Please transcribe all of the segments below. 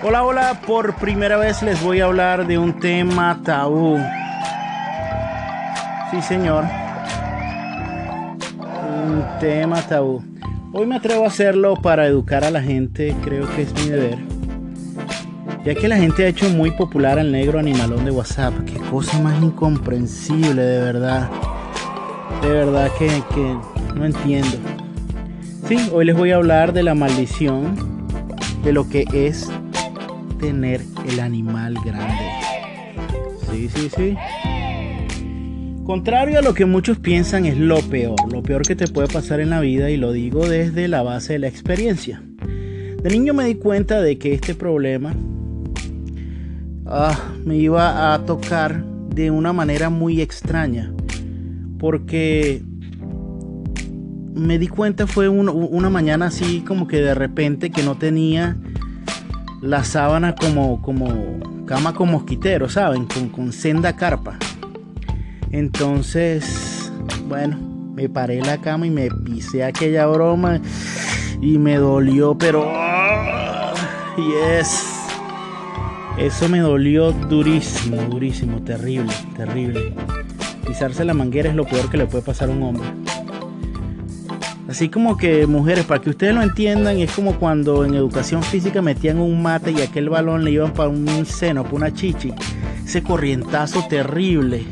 Hola, hola, por primera vez les voy a hablar de un tema tabú. Sí, señor. Un tema tabú. Hoy me atrevo a hacerlo para educar a la gente, creo que es mi deber. Ya que la gente ha hecho muy popular al negro animalón de WhatsApp. Qué cosa más incomprensible, de verdad. De verdad que, que no entiendo. Sí, hoy les voy a hablar de la maldición de lo que es tener el animal grande. Sí, sí, sí. Contrario a lo que muchos piensan es lo peor, lo peor que te puede pasar en la vida y lo digo desde la base de la experiencia. De niño me di cuenta de que este problema ah, me iba a tocar de una manera muy extraña. Porque me di cuenta fue una mañana así como que de repente que no tenía la sábana como, como cama con mosquitero, ¿saben? Con, con senda carpa. Entonces, bueno, me paré la cama y me pisé aquella broma y me dolió, pero... Yes. Eso me dolió durísimo, durísimo, terrible, terrible. Pisarse la manguera es lo peor que le puede pasar a un hombre. Así como que mujeres, para que ustedes lo entiendan, es como cuando en educación física metían un mate y aquel balón le iban para un seno, para una chichi. Ese corrientazo terrible.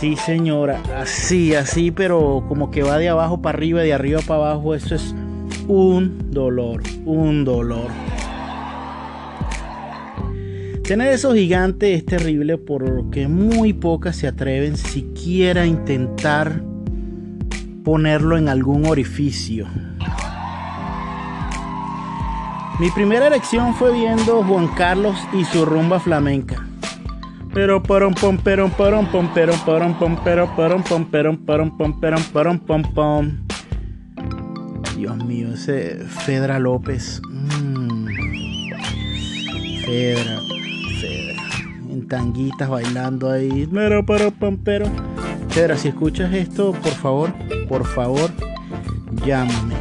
Sí, señora, así, así, pero como que va de abajo para arriba, de arriba para abajo, eso es un dolor, un dolor. Tener esos gigantes es terrible porque muy pocas se atreven siquiera a intentar ponerlo en algún orificio. Mi primera elección fue viendo Juan Carlos y su rumba flamenca. Pero un pom pero un pom pero un pom pero un pom pero un pom pero un pom pom. Dios mío, ese Fedra López. Fedra, Fedra. Tanguitas bailando ahí. Pero pero pom pero. Fedra, si escuchas esto, por favor, por favor, llámame.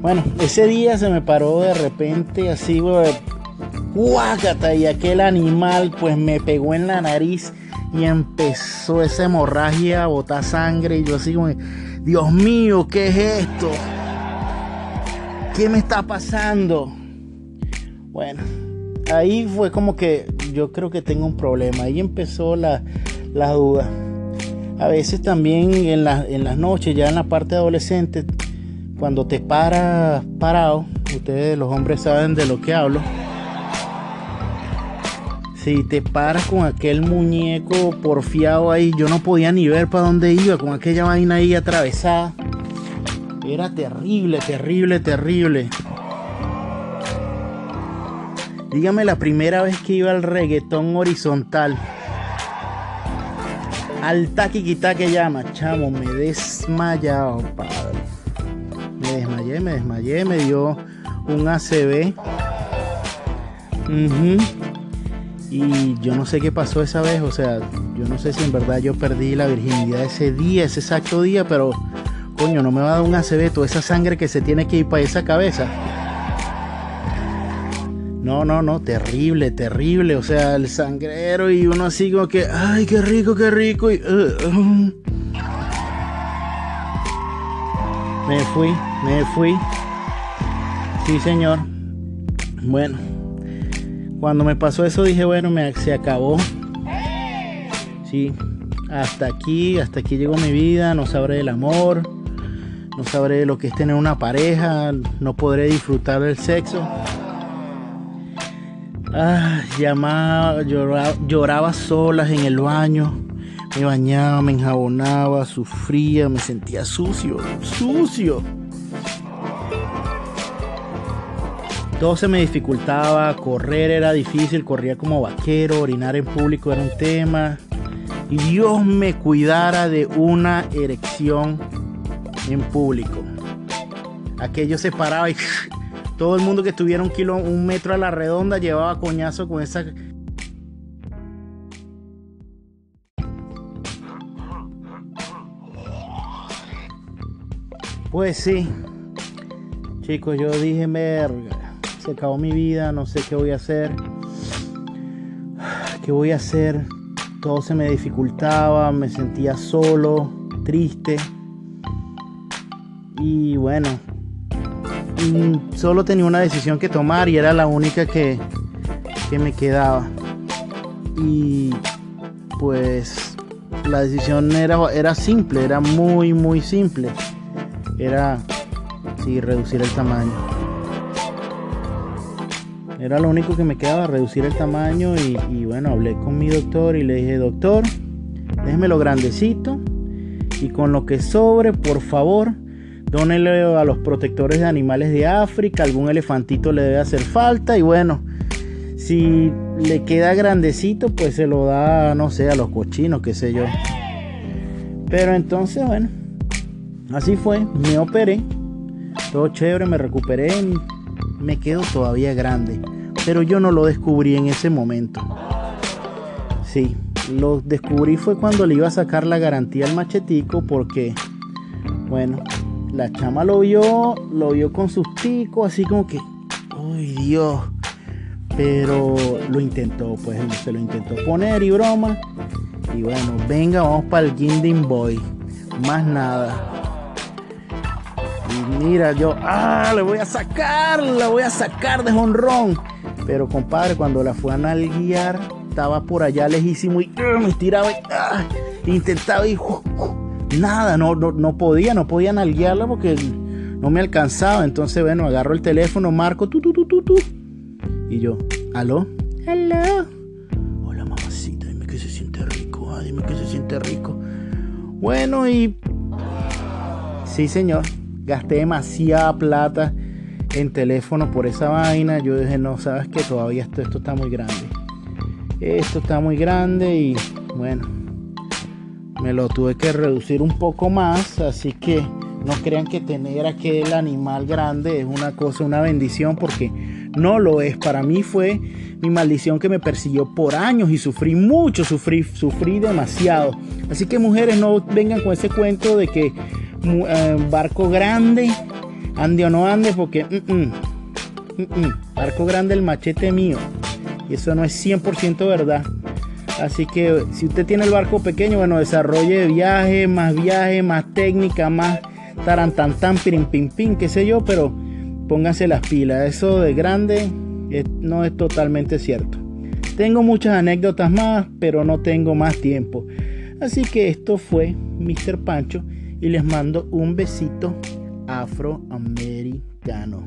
Bueno, ese día se me paró de repente así, guácata, y aquel animal pues me pegó en la nariz y empezó esa hemorragia a botar sangre y yo así como, Dios mío, ¿qué es esto? ¿Qué me está pasando? Bueno, ahí fue como que yo creo que tengo un problema. Ahí empezó la, duda. A veces también en, en las noches, ya en la parte adolescente, cuando te paras parado, ustedes los hombres saben de lo que hablo. Si te paras con aquel muñeco porfiado ahí, yo no podía ni ver para dónde iba, con aquella vaina ahí atravesada. Era terrible, terrible, terrible. Dígame la primera vez que iba al reggaetón horizontal. Al taquiquita que llama, chamo, me desmayado, padre. Me desmayé, me desmayé, me dio un ACB. Y yo no sé qué pasó esa vez, o sea, yo no sé si en verdad yo perdí la virginidad ese día, ese exacto día, pero coño, no me va a dar un ACB, toda esa sangre que se tiene que ir para esa cabeza. No, no, no, terrible, terrible. O sea, el sangrero y uno así como que, ay, qué rico, qué rico. Y, uh, uh. Me fui, me fui. Sí, señor. Bueno, cuando me pasó eso dije, bueno, se acabó. Sí, hasta aquí, hasta aquí llegó mi vida. No sabré del amor, no sabré lo que es tener una pareja, no podré disfrutar del sexo. Ah, llamaba, lloraba, lloraba solas en el baño. Me bañaba, me enjabonaba, sufría, me sentía sucio, sucio. Todo se me dificultaba, correr era difícil, corría como vaquero, orinar en público era un tema. Y Dios me cuidara de una erección en público. Aquello se paraba y Todo el mundo que estuviera un, kilo, un metro a la redonda llevaba coñazo con esa Pues sí, chicos, yo dije, merga, se acabó mi vida, no sé qué voy a hacer. ¿Qué voy a hacer? Todo se me dificultaba, me sentía solo, triste. Y bueno, solo tenía una decisión que tomar y era la única que, que me quedaba. Y pues la decisión era, era simple, era muy, muy simple era sí, reducir el tamaño. Era lo único que me quedaba, reducir el tamaño y, bueno, hablé con mi doctor y le dije, doctor, déjemelo grandecito y con lo que sobre, por favor, dónele a los protectores de animales de África, algún elefantito le debe hacer falta y bueno, si le queda grandecito, pues se lo da, no sé, a los cochinos, qué sé yo. Pero entonces, bueno, Así fue, me operé, todo chévere, me recuperé, me quedo todavía grande, pero yo no lo descubrí en ese momento. Sí, lo descubrí fue cuando le iba a sacar la garantía al machetico porque, bueno, la chama lo vio, lo vio con sus ticos, así como que, ¡ay Dios! Pero lo intentó, pues se lo intentó poner y broma. Y bueno, venga, vamos para el Ginding Boy. Más nada mira, yo, ah, le voy a sacar, la voy a sacar de jonrón. Pero compadre, cuando la fue a guiar, estaba por allá lejísimo y uh, me estiraba y ah, intentaba y nada, no, no, podía, no podía nalguearla porque no me alcanzaba. Entonces, bueno, agarro el teléfono, marco, tu, tu, tu, tu, tu. Y yo, ¿aló? Hello. Hola, mamacita, dime que se siente rico, ah, dime que se siente rico. Bueno, y... Sí, señor gasté demasiada plata en teléfono por esa vaina. Yo dije, no, sabes que todavía esto, esto está muy grande. Esto está muy grande y bueno, me lo tuve que reducir un poco más. Así que no crean que tener aquel animal grande es una cosa, una bendición, porque no lo es. Para mí fue mi maldición que me persiguió por años y sufrí mucho, sufrí, sufrí demasiado. Así que mujeres, no vengan con ese cuento de que eh, barco grande, ande o no ande, porque mm, mm, mm, barco grande el machete mío. Y eso no es 100% verdad. Así que si usted tiene el barco pequeño, bueno, desarrolle viaje, más viaje, más técnica, más tarantantan, pirin, pim, pim, qué sé yo, pero pónganse las pilas. Eso de grande no es totalmente cierto. Tengo muchas anécdotas más, pero no tengo más tiempo. Así que esto fue Mr. Pancho y les mando un besito afroamericano.